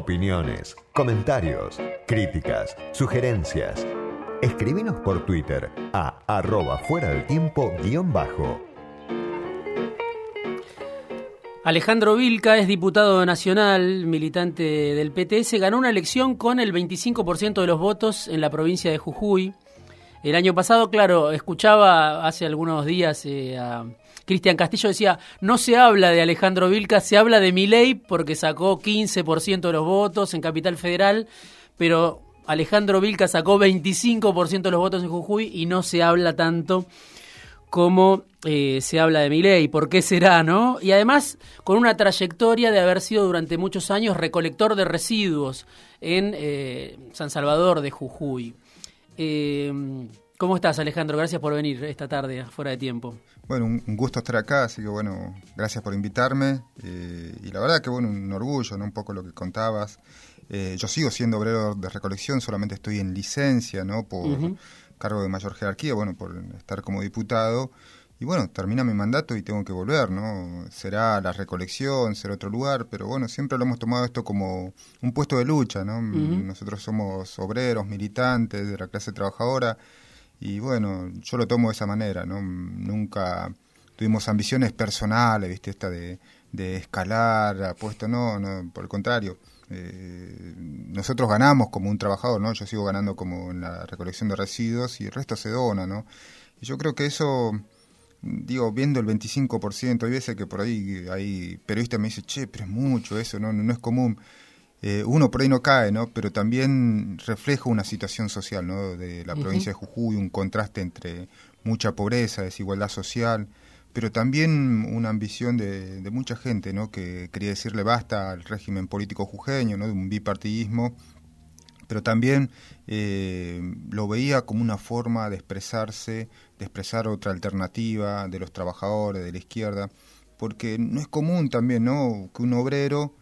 Opiniones, comentarios, críticas, sugerencias. Escribinos por Twitter a arroba fuera del tiempo guion bajo. Alejandro Vilca es diputado nacional, militante del PTS, ganó una elección con el 25% de los votos en la provincia de Jujuy. El año pasado, claro, escuchaba hace algunos días eh, a Cristian Castillo, decía, no se habla de Alejandro Vilca, se habla de Milei porque sacó 15% de los votos en Capital Federal, pero Alejandro Vilca sacó 25% de los votos en Jujuy y no se habla tanto como eh, se habla de Milei. ¿Por qué será, no? Y además con una trayectoria de haber sido durante muchos años recolector de residuos en eh, San Salvador de Jujuy. Eh, ¿Cómo estás, Alejandro? Gracias por venir esta tarde, fuera de tiempo. Bueno, un, gusto estar acá, así que bueno, gracias por invitarme. Eh, y la verdad que bueno, un orgullo, ¿no? Un poco lo que contabas. Eh, yo sigo siendo obrero de recolección, solamente estoy en licencia, ¿no? Por cargo de mayor jerarquía, bueno, por estar como diputado. Y bueno, termina mi mandato y tengo que volver, ¿no? Será la recolección, será otro lugar, pero bueno, siempre lo hemos tomado esto como un puesto de lucha, ¿no? Nosotros somos obreros, militantes de la clase trabajadora y bueno, yo lo tomo de esa manera, ¿no? Nunca tuvimos ambiciones personales, ¿viste? Esta de, de escalar, apuesto, no, no, por el contrario. Eh, nosotros ganamos como un trabajador, ¿no? Yo sigo ganando como en la recolección de residuos y el resto se dona, ¿no? Y yo creo que eso digo, viendo el 25%, hay veces que por ahí hay periodistas me dicen, che, pero es mucho eso, no, no, es común. Eh, uno por ahí no cae, ¿no? Pero también refleja una situación social, ¿no? De la provincia de Jujuy, un contraste entre mucha pobreza, desigualdad social, pero también una ambición de, de mucha gente, ¿no? Que quería decirle basta al régimen político jujeño, ¿no? De un bipartidismo pero también eh, lo veía como una forma de expresarse, de expresar otra alternativa de los trabajadores, de la izquierda, porque no es común también ¿no? que un obrero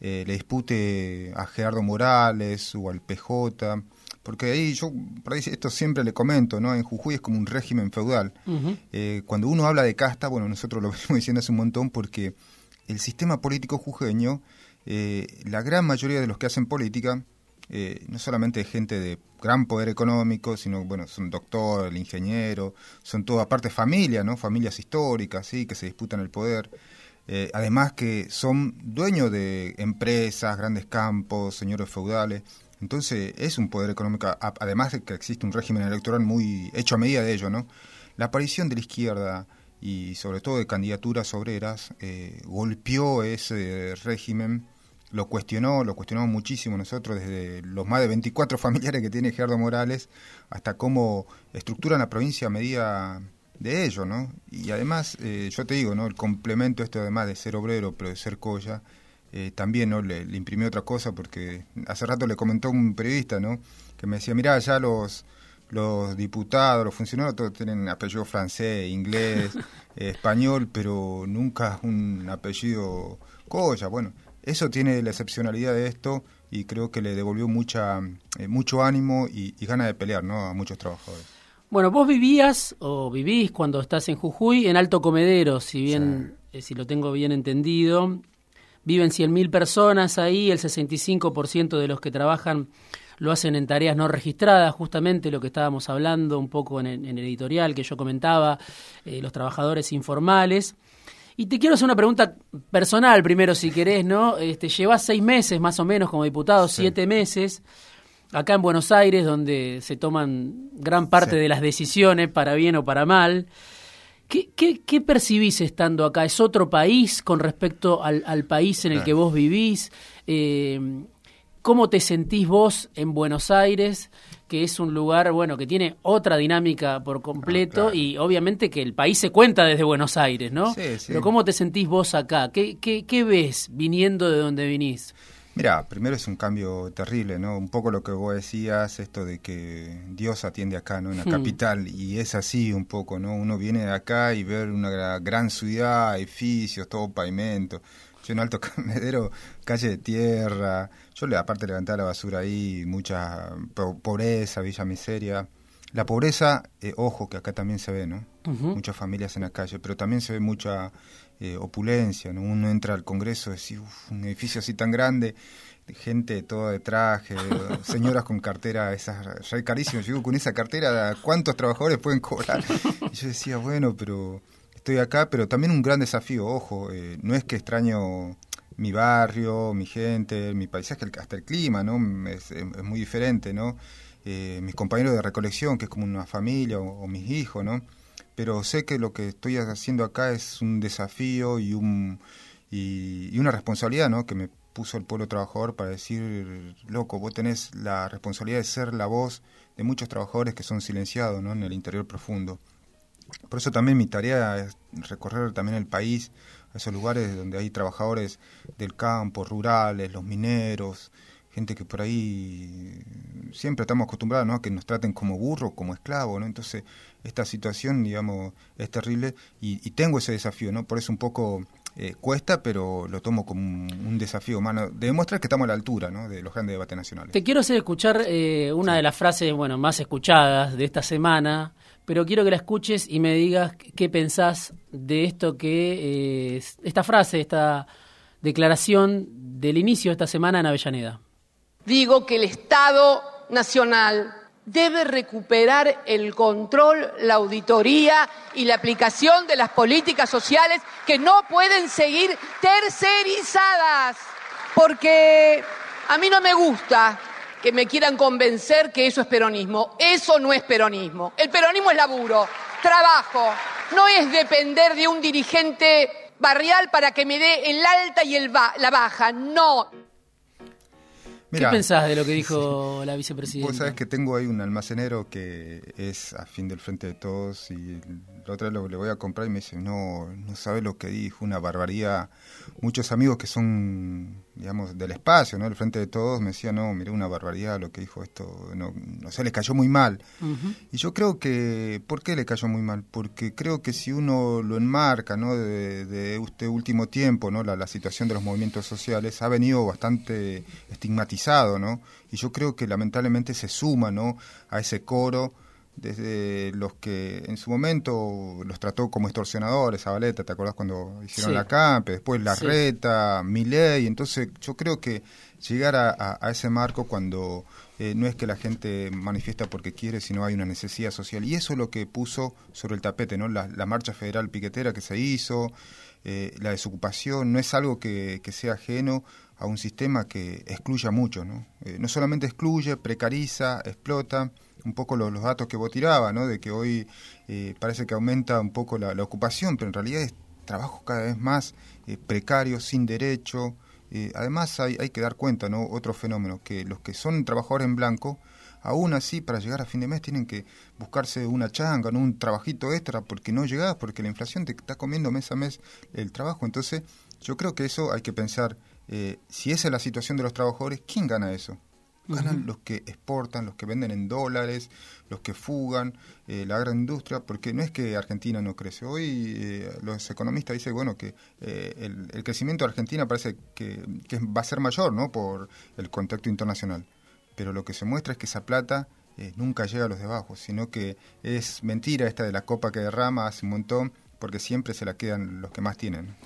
eh, le dispute a Gerardo Morales o al PJ, porque ahí yo, por ahí esto siempre le comento, ¿no? En Jujuy es como un régimen feudal. Eh, cuando uno habla de casta, bueno, nosotros lo venimos diciendo hace un montón porque el sistema político jujeño, la gran mayoría de los que hacen política, eh, no solamente gente de gran poder económico, sino, bueno, son doctor, el ingeniero, son todo aparte familia, ¿no? Familias históricas, ¿sí? Que se disputan el poder. Eh, además que son dueños de empresas, grandes campos, señores feudales. Entonces es un poder económico, además de que existe un régimen electoral muy hecho a medida de ello, ¿no? La aparición de la izquierda y sobre todo de candidaturas obreras eh, golpeó ese régimen lo cuestionó, lo cuestionamos muchísimo nosotros, desde los más de 24 familiares que tiene Gerardo Morales, hasta cómo estructuran la provincia a medida de ello, ¿no? Y además, eh, yo te digo, ¿no? El complemento esto, además de ser obrero, pero de ser colla, eh, también, ¿no? Le, le imprimió otra cosa, porque hace rato le comentó un periodista, ¿no? Que me decía, mirá, ya los los diputados, los funcionarios, todos tienen apellido francés, inglés, español, pero nunca un apellido Colla. Bueno, eso tiene la excepcionalidad de esto y creo que le devolvió mucha, eh, mucho ánimo y, y ganas de pelear ¿no? a muchos trabajadores. Bueno, vos vivías o vivís cuando estás en Jujuy en Alto Comedero, si bien, eh, si lo tengo bien entendido. Viven 100.000 personas ahí, el 65% de los que trabajan lo hacen en tareas no registradas, justamente lo que estábamos hablando un poco en, el editorial que yo comentaba, eh, los trabajadores informales. Y te quiero hacer una pregunta personal primero, si querés, ¿no? Este, llevas seis meses más o menos como diputado, siete meses, acá en Buenos Aires, donde se toman gran parte de las decisiones, para bien o para mal. ¿Qué, qué, percibís estando acá? ¿Es otro país con respecto al, país en el que vos vivís? Eh, ¿Cómo te sentís vos en Buenos Aires? que es un lugar, bueno, que tiene otra dinámica por completo ah, y obviamente que el país se cuenta desde Buenos Aires, ¿no? Sí, sí. Pero ¿cómo te sentís vos acá? ¿Qué, qué, qué ves viniendo de donde vinís? Mira, primero es un cambio terrible, ¿no? Un poco lo que vos decías, esto de que Dios atiende acá, ¿no? En la hmm. capital, y es así un poco, ¿no? Uno viene de acá y ve una gran ciudad, edificios, todo pavimento. Yo en Alto Camedero, calle de tierra. Yo le aparte levantar la basura ahí, mucha pobreza, villa miseria. La pobreza, eh, ojo, que acá también se ve, ¿no? Muchas familias en la calle, pero también se ve mucha eh, opulencia, ¿no? Uno entra al Congreso y dice, un edificio así tan grande, gente toda de traje, señoras con cartera, esas ya carísimo. Yo digo, con esa cartera, ¿cuántos trabajadores pueden cobrar? Y yo decía, bueno, pero estoy acá, pero también un gran desafío, ojo, eh, no es que extraño mi barrio, mi gente, mi paisaje, hasta el clima, ¿no? Es, muy diferente, ¿no? Eh, mis compañeros de recolección, que es como una familia, o, mis hijos, ¿no? Pero sé que lo que estoy haciendo acá es un desafío y, un, y, una responsabilidad, ¿no? Que me puso el pueblo trabajador para decir, loco, vos tenés la responsabilidad de ser la voz de muchos trabajadores que son silenciados ¿no? en el interior profundo. Por eso también mi tarea es recorrer también el país, a esos lugares donde hay trabajadores del campo, rurales, los mineros, gente que por ahí siempre estamos acostumbrados ¿no? a que nos traten como burro, como esclavo, ¿no? Entonces, esta situación, digamos, es terrible y, y tengo ese desafío, ¿no? Por eso un poco eh, cuesta, pero lo tomo como un, desafío humano. Demuestra que estamos a la altura ¿no? de los grandes debates nacionales. Te quiero hacer escuchar eh, una de las frases bueno, más escuchadas de esta semana, pero quiero que la escuches y me digas qué pensás de esto que, eh, esta frase, esta declaración del inicio de esta semana en Avellaneda. Digo que el Estado Nacional debe recuperar el control, la auditoría y la aplicación de las políticas sociales que no pueden seguir tercerizadas. Porque a mí no me gusta que me quieran convencer que eso es peronismo. Eso no es peronismo. El peronismo es laburo, trabajo. No es depender de un dirigente barrial para que me dé el alta y la baja. No. ¿Qué pensás de lo que dijo la vicepresidenta? Vos sabés que tengo ahí un almacenero que es a fin del frente de todos y la otra vez lo, le voy a comprar y me dice, no, no sabe lo que dijo, una barbaridad. Muchos amigos que son, digamos, del espacio, ¿no? El frente de todos me decían, no, miré una barbaridad lo que dijo esto, no, no sé, le cayó muy mal. Y yo creo que, ¿por qué le cayó muy mal? Porque creo que si uno lo enmarca, ¿no? De, de este último tiempo, ¿no? La, la situación de los movimientos sociales ha venido bastante estigmatizado, ¿no? Y yo creo que lamentablemente se suma, ¿no? A ese coro desde los que en su momento los trató como extorsionadores, Zabaleta, ¿te acordás cuando hicieron la CAMP? Después la reta, Miley, entonces yo creo que llegar a, ese marco cuando eh, no es que la gente manifiesta porque quiere, sino hay una necesidad social. Y eso es lo que puso sobre el tapete, ¿no? La, marcha federal piquetera que se hizo, eh, la desocupación, no es algo que, sea ajeno a un sistema que excluya mucho, ¿no? Eh, no solamente excluye, precariza, explota, un poco los, datos que vos tirabas, ¿no? de que hoy eh, parece que aumenta un poco la, ocupación, pero en realidad es trabajo cada vez más eh, precario, sin derecho. Eh, además hay, hay que dar cuenta, ¿no? otro fenómeno, que los que son trabajadores en blanco, aún así para llegar a fin de mes tienen que buscarse una changa, ¿no? un trabajito extra, porque no llegás, porque la inflación te está comiendo mes a mes el trabajo. Entonces yo creo que eso hay que pensar, si esa es la situación de los trabajadores, ¿quién gana eso? Ganan los que exportan, los que venden en dólares, los que fugan, eh, la gran industria, porque no es que Argentina no crece. Hoy eh, los economistas dicen bueno que eh, el, crecimiento de Argentina parece que, va a ser mayor ¿no? por el contacto internacional. Pero lo que se muestra es que esa plata nunca llega a los de abajo, sino que es mentira esta de la copa que derrama hace un montón, porque siempre se la quedan los que más tienen.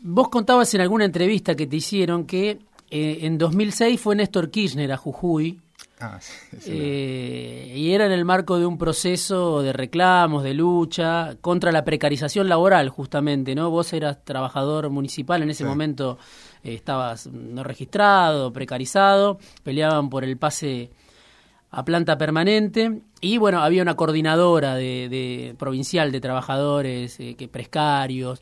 Vos contabas en alguna entrevista que te hicieron que eh, en 2006 fue Néstor Kirchner a Jujuy. Ah, eh, y era en el marco de un proceso de reclamos, de lucha contra la precarización laboral, justamente, ¿no? Vos eras trabajador municipal en ese momento, eh, estabas no registrado, precarizado, peleaban por el pase a planta permanente y bueno había una coordinadora de, provincial de trabajadores que precarios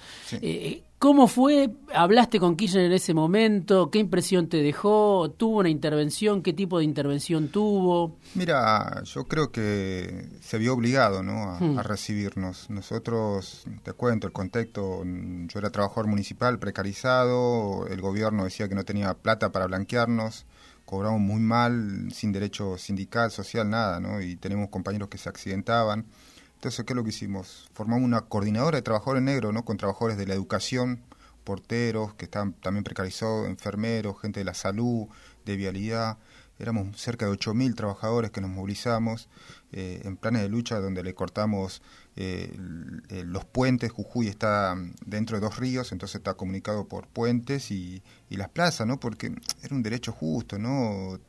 ¿Cómo fue? ¿Hablaste con Kirchner en ese momento? ¿Qué impresión te dejó? ¿Tuvo una intervención? ¿Qué tipo de intervención tuvo? Mira, yo creo que se vio obligado ¿no? a, hmm. recibirnos. Nosotros, te cuento el contexto, yo era trabajador municipal precarizado, el gobierno decía que no tenía plata para blanquearnos, cobramos muy mal, sin derecho sindical, social, nada, ¿no? y tenemos compañeros que se accidentaban. Entonces, ¿qué es lo que hicimos? Formamos una coordinadora de trabajadores negros, ¿no? Con trabajadores de la educación, porteros, que están también precarizados, enfermeros, gente de la salud, de vialidad. éramos cerca de 8.000 trabajadores que nos movilizamos eh, en planes de lucha donde le cortamos eh, los puentes. Jujuy está dentro de dos ríos, entonces está comunicado por puentes y, y las plazas, ¿no? Porque era un derecho justo, ¿no?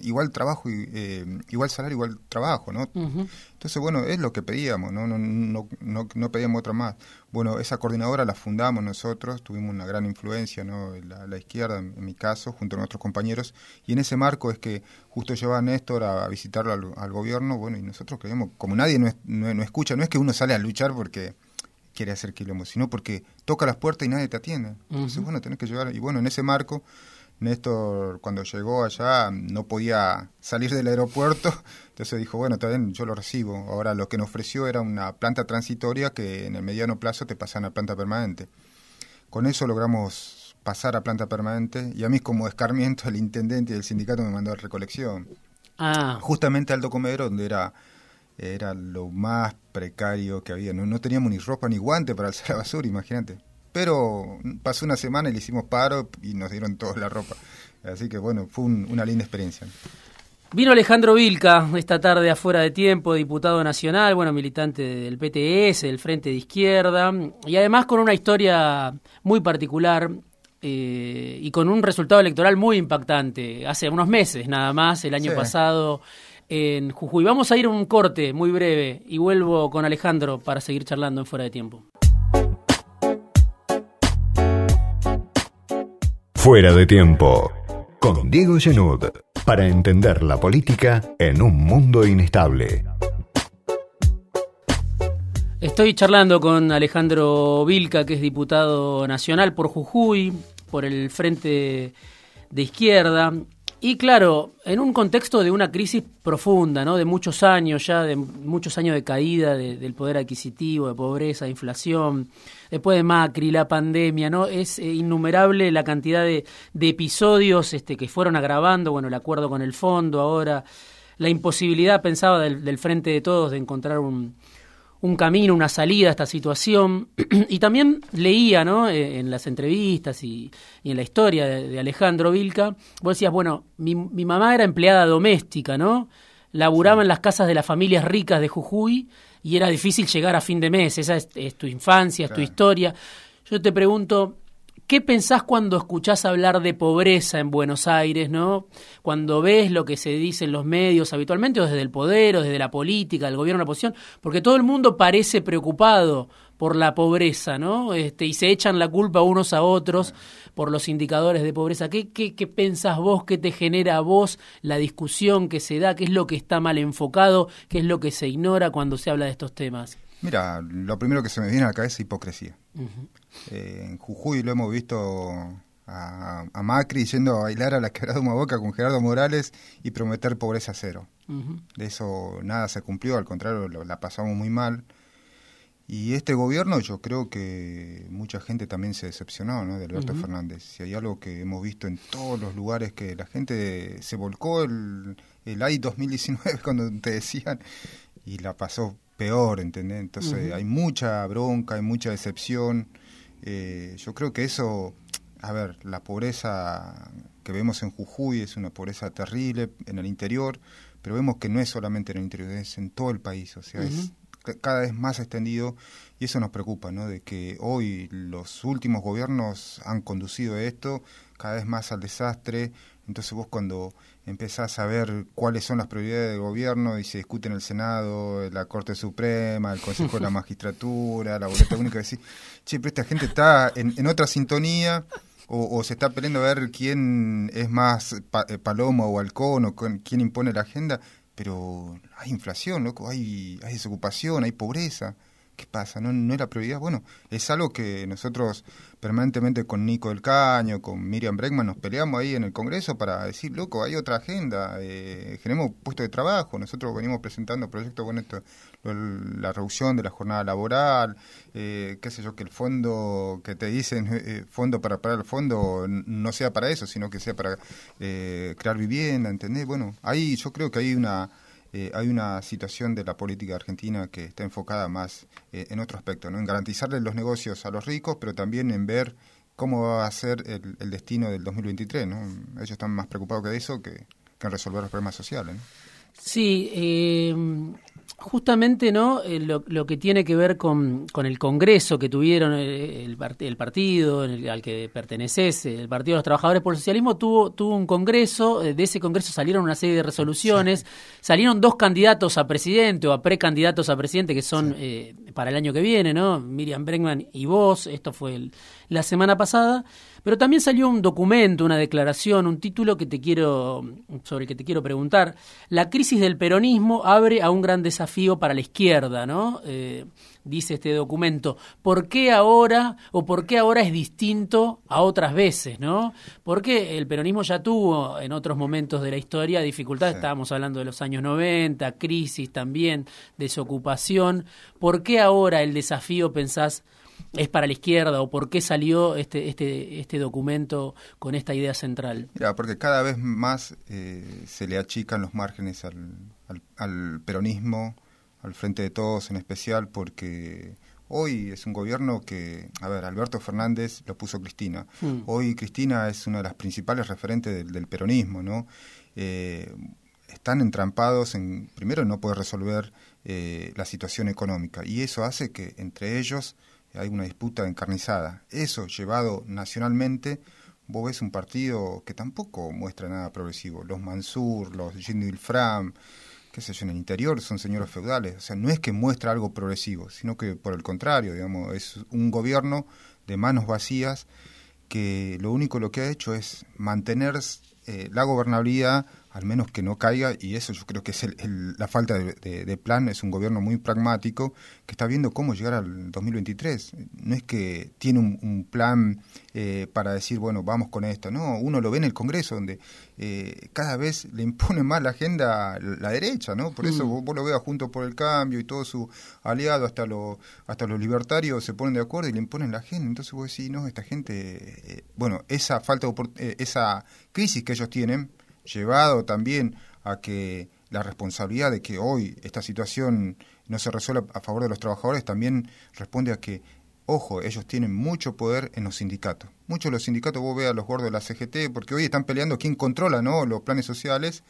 Igual trabajo, eh, igual salario, igual trabajo, ¿no? Entonces, bueno, es lo que pedíamos, ¿no? No, no, no, no, pedíamos otra más. Bueno, esa coordinadora la fundamos nosotros, tuvimos una gran influencia, ¿no? La, la izquierda, en, mi caso, junto a nuestros compañeros, y en ese marco es que justo lleva a Néstor a, visitarlo al, gobierno, bueno, y nosotros creemos, como nadie no, no, escucha, no es que uno sale a luchar porque quiere hacer quilombo, sino porque toca las puertas y nadie te atiende. Entonces, bueno, tenés que llegar, y bueno, en ese marco Néstor cuando llegó allá no podía salir del aeropuerto, entonces dijo, bueno, también yo lo recibo. Ahora lo que nos ofreció era una planta transitoria que en el mediano plazo te pasan a planta permanente. Con eso logramos pasar a planta permanente y a mí como escarmiento el intendente y el sindicato me mandó a recolección. Ah. Justamente al Comedero donde era era lo más precario que había. No, no teníamos ni ropa ni guante para alzar la basura, imagínate. Pero pasó una semana y le hicimos paro y nos dieron toda la ropa. Así que bueno, fue una linda experiencia. Vino Alejandro Vilca esta tarde afuera de tiempo, diputado nacional, bueno, militante del PTS, del Frente de Izquierda, y además con una historia muy particular eh, y con un resultado electoral muy impactante. Hace unos meses nada más, el año pasado en Jujuy. Vamos a ir a un corte muy breve y vuelvo con Alejandro para seguir charlando en fuera de tiempo. Fuera de tiempo. Con Diego Genud. Para entender la política en un mundo inestable. Estoy charlando con Alejandro Vilca, que es diputado nacional por Jujuy, por el Frente de Izquierda. Y claro, en un contexto de una crisis profunda, ¿no? De muchos años ya, de muchos años de caída del poder adquisitivo, de pobreza, de inflación, después de Macri, la pandemia, ¿no? Es eh, innumerable la cantidad de, episodios este, que fueron agravando, bueno, el acuerdo con el fondo ahora, la imposibilidad, pensaba, del Frente de Todos de encontrar un, un camino, una salida a esta situación. y también leía ¿no? Eh, en las entrevistas y, en la historia de, Alejandro Vilca, vos decías, bueno, mi, mi, mamá era empleada doméstica, ¿no? Laburaba en las casas de las familias ricas de Jujuy y era difícil llegar a fin de mes. Esa es, tu infancia, es tu historia. Yo te pregunto, ¿Qué pensás cuando escuchás hablar de pobreza en Buenos Aires, no? Cuando ves lo que se dice en los medios habitualmente, o desde el poder, o desde la política, el gobierno, la oposición, porque todo el mundo parece preocupado por la pobreza, ¿no? Este, y se echan la culpa unos a otros por los indicadores de pobreza. ¿Qué, qué, qué pensás vos? ¿Qué te genera a vos la discusión que se da? ¿Qué es lo que está mal enfocado? ¿Qué es lo que se ignora cuando se habla de estos temas? Mira, lo primero que se me viene a la cabeza es hipocresía. Eh, en Jujuy lo hemos visto a, Macri yendo a bailar a la quebrada boca con Gerardo Morales y prometer pobreza cero. De eso nada se cumplió, al contrario, la pasamos muy mal. Y este gobierno yo creo que mucha gente también se decepcionó ¿no? de Alberto Fernández. Si hay algo que hemos visto en todos los lugares que la gente se volcó el, el AI 2019 cuando te decían y la pasó peor, ¿entendés? Entonces hay mucha bronca, hay mucha decepción. Eh, yo creo que eso, a ver, la pobreza que vemos en Jujuy es una pobreza terrible en el interior, pero vemos que no es solamente en el interior, es en todo el país, o sea, es cada vez más extendido y eso nos preocupa, ¿no? De que hoy los últimos gobiernos han conducido esto cada vez más al desastre, entonces vos cuando empezás a ver cuáles son las prioridades del gobierno y se discute en el Senado, la Corte Suprema, el Consejo de la Magistratura, la boleta única, decís, che, pero esta gente está en, otra sintonía o, se está peleando a ver quién es más eh, paloma o halcón o quién impone la agenda, pero hay inflación, loco, hay, hay desocupación, hay pobreza. ¿Qué pasa? ¿No, ¿No la prioridad? Bueno, es algo que nosotros permanentemente con Nico del Caño, con Miriam Bregman, nos peleamos ahí en el Congreso para decir, loco, hay otra agenda, eh, generemos puestos de trabajo. Nosotros venimos presentando proyectos con esto, la reducción de la jornada laboral, eh, qué sé yo, que el fondo que te dicen, eh, fondo para parar el fondo, no sea para eso, sino que sea para eh, crear vivienda, ¿entendés? Bueno, ahí yo creo que hay una eh, hay una situación de la política argentina que está enfocada más eh, en otro aspecto, ¿no? en garantizarle los negocios a los ricos, pero también en ver cómo va a ser el, destino del 2023. ¿no? Ellos están más preocupados que de eso que en resolver los problemas sociales. Sí, eh, Justamente, ¿no? Eh, lo, que tiene que ver con, con el Congreso que tuvieron eh, el, el partido al que perteneces, el Partido de los Trabajadores por el Socialismo, tuvo, tuvo un Congreso. Eh, de ese Congreso salieron una serie de resoluciones. Salieron dos candidatos a presidente o a precandidatos a presidente que son para el año que viene, ¿no? Miriam Bregman y vos. Esto fue la semana pasada. Pero también salió un documento, una declaración, un título que te quiero, sobre el que te quiero preguntar. La crisis del peronismo abre a un gran desafío para la izquierda, ¿no? Eh, dice este documento. ¿Por qué ahora o por qué ahora es distinto a otras veces, no? Porque el peronismo ya tuvo en otros momentos de la historia dificultades, estábamos hablando de los años 90, crisis también, desocupación. ¿Por qué ahora el desafío pensás es para la izquierda o por qué salió este, este, este documento con esta idea central? Mira, porque cada vez más eh, se le achican los márgenes al, al, peronismo, al frente de todos en especial, porque hoy es un gobierno que, a ver, Alberto Fernández lo puso Cristina. Hmm. Hoy Cristina es una de las principales referentes del, peronismo, ¿no? Eh, están entrampados en, primero, no poder resolver eh, la situación económica y eso hace que entre ellos hay una disputa encarnizada. Eso llevado nacionalmente, vos ves un partido que tampoco muestra nada progresivo. Los Mansur, los Jindil Fram, qué sé yo, en el interior son señores feudales. O sea, no es que muestra algo progresivo, sino que por el contrario, digamos, es un gobierno de manos vacías que lo único lo que ha hecho es mantener eh, la gobernabilidad al menos que no caiga, y eso yo creo que es la falta de, plan, es un gobierno muy pragmático que está viendo cómo llegar al 2023. No es que tiene un, plan eh, para decir, bueno, vamos con esto, no, uno lo ve en el Congreso, donde eh, cada vez le impone más la agenda la derecha, ¿no? Por eso mm. vos, lo veas junto por el cambio y todo su aliado, hasta, lo, hasta los libertarios se ponen de acuerdo y le imponen la agenda. Entonces vos decís, no, esta gente, eh, bueno, esa falta de esa crisis que ellos tienen, llevado también a que la responsabilidad de que hoy esta situación no se resuelva a favor de los trabajadores también responde a que, ojo, ellos tienen mucho poder en los sindicatos. Muchos de los sindicatos, vos veas los gordos de la CGT, porque hoy están peleando quién controla ¿no? los planes sociales,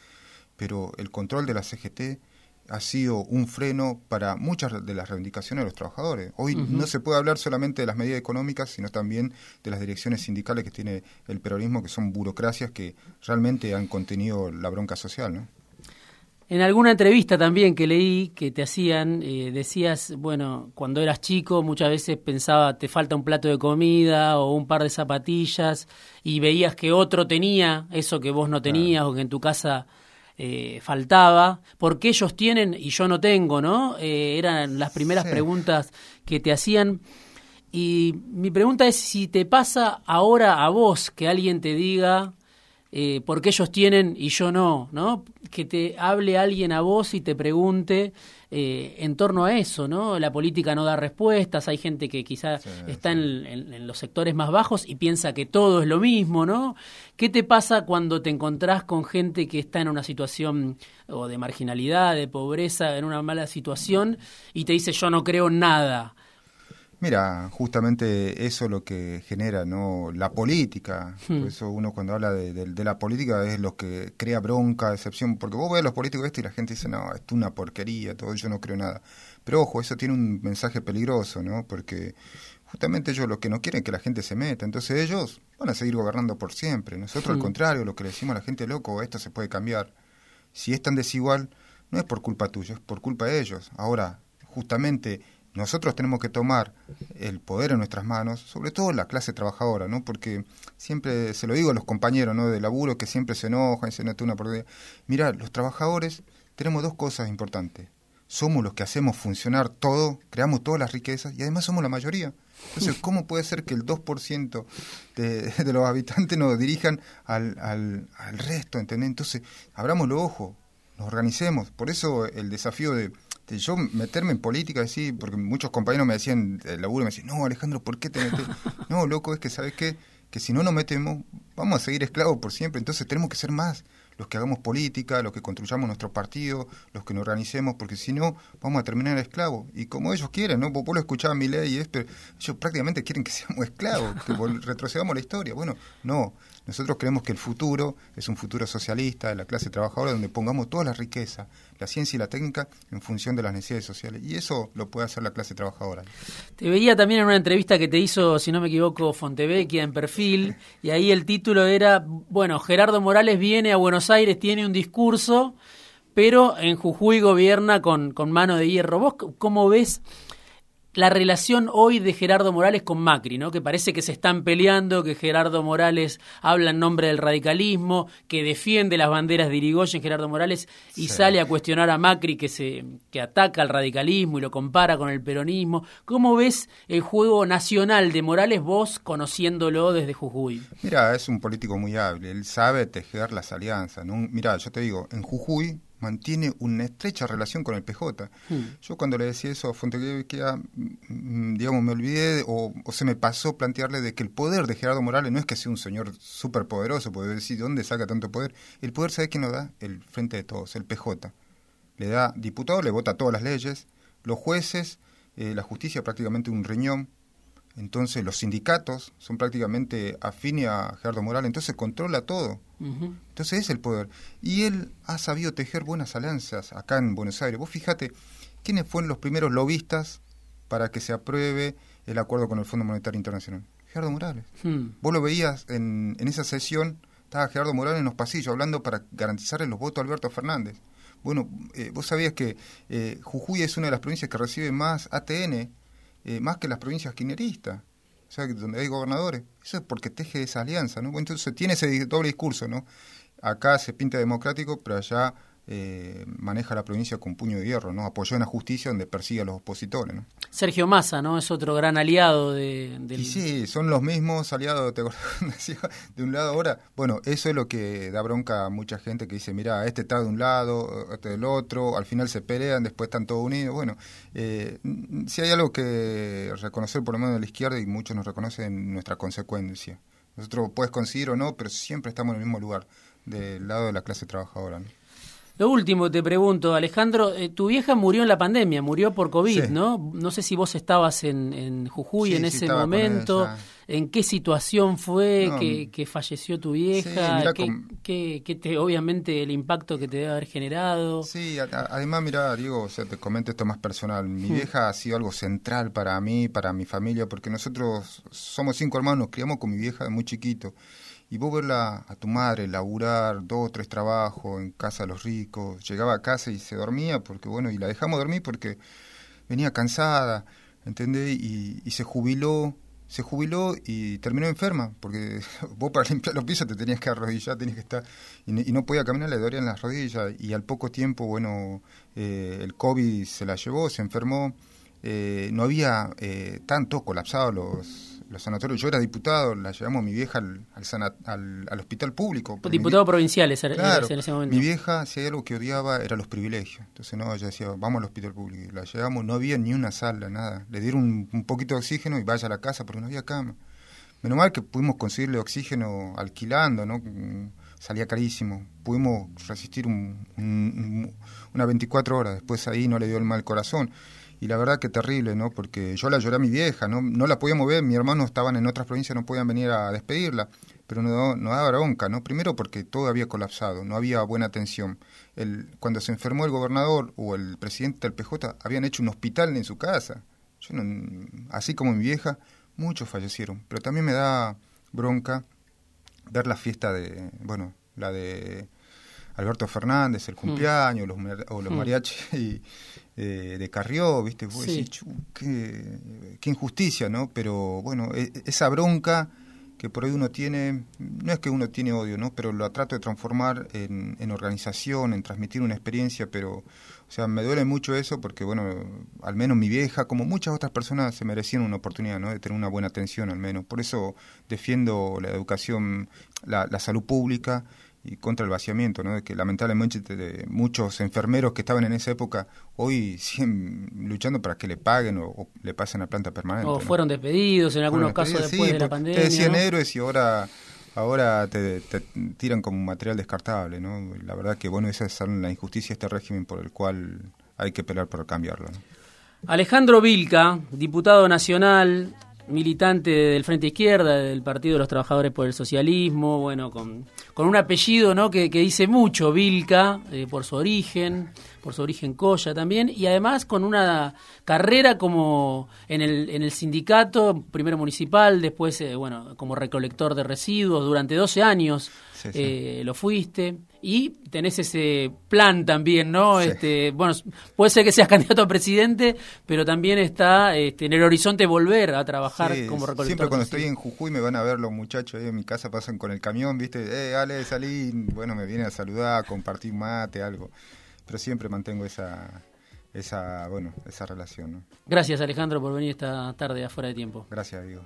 pero el control de la CGT ha sido un freno para muchas de las reivindicaciones de los trabajadores. Hoy no se puede hablar solamente de las medidas económicas, sino también de las direcciones sindicales que tiene el peronismo, que son burocracias que realmente han contenido la bronca social. ¿no? En alguna entrevista también que leí que te hacían, eh, decías, bueno, cuando eras chico muchas veces pensaba te falta un plato de comida o un par de zapatillas y veías que otro tenía eso que vos no tenías o que en tu casa eh, faltaba, porque ellos tienen y yo no tengo, ¿no? Eh, eran las primeras preguntas que te hacían. Y mi pregunta es si te pasa ahora a vos que alguien te diga eh, por qué ellos tienen y yo no, ¿no? Que te hable alguien a vos y te pregunte eh, en torno a eso, ¿no? La política no da respuestas, hay gente que quizá está En, los sectores más bajos y piensa que todo es lo mismo, ¿no? ¿Qué te pasa cuando te encontrás con gente que está en una situación o de marginalidad, de pobreza, en una mala situación y te dice yo no creo nada? Mira, justamente eso es lo que genera no la política. Por hmm. eso uno cuando habla de, la política es lo que crea bronca, decepción, porque vos ves a los políticos esto y la gente dice, no, esto es una porquería, todo, yo no creo nada. Pero ojo, eso tiene un mensaje peligroso, ¿no? Porque justamente ellos lo que no quieren es que la gente se meta, entonces ellos van a seguir gobernando por siempre. Nosotros al hmm. contrario, lo que le decimos a la gente, loco, esto se puede cambiar. Si es tan desigual, no es por culpa tuya, es por culpa de ellos. Ahora, justamente nosotros tenemos que tomar el poder en nuestras manos, sobre todo la clase trabajadora, ¿no? Porque siempre se lo digo a los compañeros, ¿no? De laburo que siempre se enojan y se nota una por Mira, los trabajadores tenemos dos cosas importantes. Somos los que hacemos funcionar todo, creamos todas las riquezas y además somos la mayoría. Entonces, ¿cómo puede ser que el 2% de, de los habitantes nos dirijan al, al, al resto? ¿entendés? Entonces, abramos los ojos, nos organicemos. Por eso el desafío de este, yo meterme en política, sí, porque muchos compañeros me decían, el laburo me decían, no, Alejandro, ¿por qué te metes? no, loco, es que, ¿sabes qué? Que si no nos metemos, vamos a seguir esclavos por siempre, entonces tenemos que ser más los que hagamos política, los que construyamos nuestro partido, los que nos organicemos, porque si no, vamos a terminar esclavos. Y como ellos quieren, ¿no? Vos, lo escuchaba mi ley, y es, pero ellos prácticamente quieren que seamos esclavos, que retrocedamos la historia. Bueno, no, Nosotros creemos que el futuro es un futuro socialista de la clase trabajadora donde pongamos toda la riqueza, la ciencia y la técnica en función de las necesidades sociales. Y eso lo puede hacer la clase trabajadora. Te veía también en una entrevista que te hizo, si no me equivoco, Fontevecchia en perfil, y ahí el título era, bueno, Gerardo Morales viene a Buenos Aires, tiene un discurso, pero en Jujuy gobierna con, con mano de hierro. ¿Vos cómo ves la relación hoy de Gerardo Morales con Macri, ¿no? Que parece que se están peleando, que Gerardo Morales habla en nombre del radicalismo, que defiende las banderas de Irigoyen, Gerardo Morales, y sale a cuestionar a Macri que se que ataca al radicalismo y lo compara con el peronismo. ¿Cómo ves el juego nacional de Morales vos conociéndolo desde Jujuy? Mira, es un político muy hábil, él sabe tejer las alianzas. ¿no? Mira, yo te digo, en Jujuy mantiene una estrecha relación con el PJ. Hmm. Yo cuando le decía eso a Fontequia, mm, digamos, me olvidé o, se me pasó plantearle de que el poder de Gerardo Morales no es que sea un señor súper poderoso, puede decir, ¿dónde saca tanto poder? El poder, ¿sabe quién lo da? El Frente de Todos, el PJ. Le da diputado, le vota todas las leyes, los jueces, eh, la justicia prácticamente un riñón, entonces los sindicatos son prácticamente afines a Gerardo Morales, entonces controla todo. Entonces es el poder. Y él ha sabido tejer buenas alianzas acá en Buenos Aires. Vos fíjate, ¿quiénes fueron los primeros lobistas para que se apruebe el acuerdo con el Fondo Monetario Internacional? Gerardo Morales. Hmm. Vos lo veías en, en esa sesión, estaba Gerardo Morales en los pasillos hablando para garantizarle los votos a Alberto Fernández. Bueno, eh, vos sabías que eh, Jujuy es una de las provincias que recibe más ATN eh, más que las provincias quineristas, o sea, donde hay gobernadores. Eso es porque teje esa alianza, ¿no? Entonces tiene ese doble discurso, ¿no? Acá se pinta democrático, pero allá eh, maneja la provincia con puño de hierro, ¿no? Apoyó en la justicia donde persigue a los opositores, ¿no? Sergio Massa, ¿no? Es otro gran aliado de, del... Y sí, son los mismos aliados, ¿te de un lado ahora. Bueno, eso es lo que da bronca a mucha gente que dice, mira, este está de un lado, este del otro, al final se pelean, después están todos unidos. Bueno, eh, si hay algo que reconocer por lo menos de la izquierda y muchos nos reconocen nuestra consecuencia. Nosotros puedes conseguir o no, pero siempre estamos en el mismo lugar, del lado de la clase trabajadora. ¿no? Lo último te pregunto, Alejandro, eh, tu vieja murió en la pandemia, murió por COVID, ¿no? No sé si vos estabas en, Jujuy en ese momento, en qué situación fue que, falleció tu vieja, ¿Qué, te, obviamente el impacto que te debe haber generado. Sí, además, mira, Diego, o sea, te comento esto más personal. Mi hmm. vieja ha sido algo central para mí, para mi familia, porque nosotros somos cinco hermanos, nos criamos con mi vieja de muy chiquito. Y vos verla a tu madre laburar dos o tres trabajos en casa de los ricos, llegaba a casa y se dormía, porque bueno, y la dejamos dormir porque venía cansada, ¿entendés? Y, se jubiló, se jubiló y terminó enferma, porque vos para limpiar los pisos te tenías que arrodillar, tenías que estar, y, no podía caminar, le dolían las rodillas, y al poco tiempo, bueno, eh, el COVID se la llevó, se enfermó, eh, no había eh, tanto colapsado los los sanatorios. Yo era diputado, la llevamos mi vieja al, al, al, hospital público. Diputado provincial claro, en ese momento. Mi vieja, si hay algo que odiaba, era los privilegios. Entonces, no, ella decía, vamos al hospital público. La llevamos, no había ni una sala, nada. Le dieron un, poquito de oxígeno y vaya a la casa porque no había cama. Menos mal que pudimos conseguirle oxígeno alquilando, ¿no? Salía carísimo. Pudimos resistir un, una 24 horas. Después ahí no le dio el mal corazón y la verdad que terrible, ¿no? Porque yo la lloré a mi vieja, ¿no? No la podíamos ver, mi hermano estaban en otras provincias, no podían venir a despedirla, pero no, no daba bronca, ¿no? Primero porque todo había colapsado, no había buena atención. El, cuando se enfermó el gobernador o el presidente del PJ, habían hecho un hospital en su casa. Yo así como mi vieja, muchos fallecieron, pero también me da bronca ver la fiesta de, bueno, la de Alberto Fernández, el hmm. cumpleaños, los, o los hmm. mariachis y, eh, de Carrió, ¿viste? qué, injusticia, ¿no? Pero bueno, e, esa bronca que por ahí uno tiene, no es que uno tiene odio, ¿no? Pero lo trato de transformar en, en, organización, en transmitir una experiencia, pero, o sea, me duele mucho eso porque, bueno, al menos mi vieja, como muchas otras personas, se merecían una oportunidad, ¿no? De tener una buena atención, al menos. Por eso defiendo la educación, la, la salud pública y contra el vaciamiento, ¿no? de que lamentablemente muchos enfermeros que estaban en esa época hoy siguen luchando para que le paguen o, le pasen a planta permanente. O fueron despedidos en algunos casos después de la pandemia. Te decían héroes y ahora ahora te, tiran como material descartable. ¿no? La verdad que bueno, esa es la injusticia de este régimen por el cual hay que pelear por cambiarlo. Alejandro Vilca, diputado nacional, militante del Frente Izquierda, del Partido de los Trabajadores por el Socialismo, bueno, con, con un apellido ¿no? que, que dice mucho, Vilca, eh, por su origen, por su origen Coya también, y además con una carrera como en el, en el sindicato, primero municipal, después, eh, bueno, como recolector de residuos, durante 12 años eh, lo fuiste, y tenés ese plan también, ¿no? Este, bueno, puede ser que seas candidato a presidente, pero también está este, en el horizonte volver a trabajar como recolector. Siempre cuando estoy en Jujuy me van a ver los muchachos ahí en mi casa, pasan con el camión, ¿viste? Eh, Ale, salí, bueno, me vienen a saludar, a compartir mate, algo. Pero siempre mantengo esa, esa, bueno, esa relación, ¿no? Gracias Alejandro por venir esta tarde afuera de tiempo. Gracias, Diego.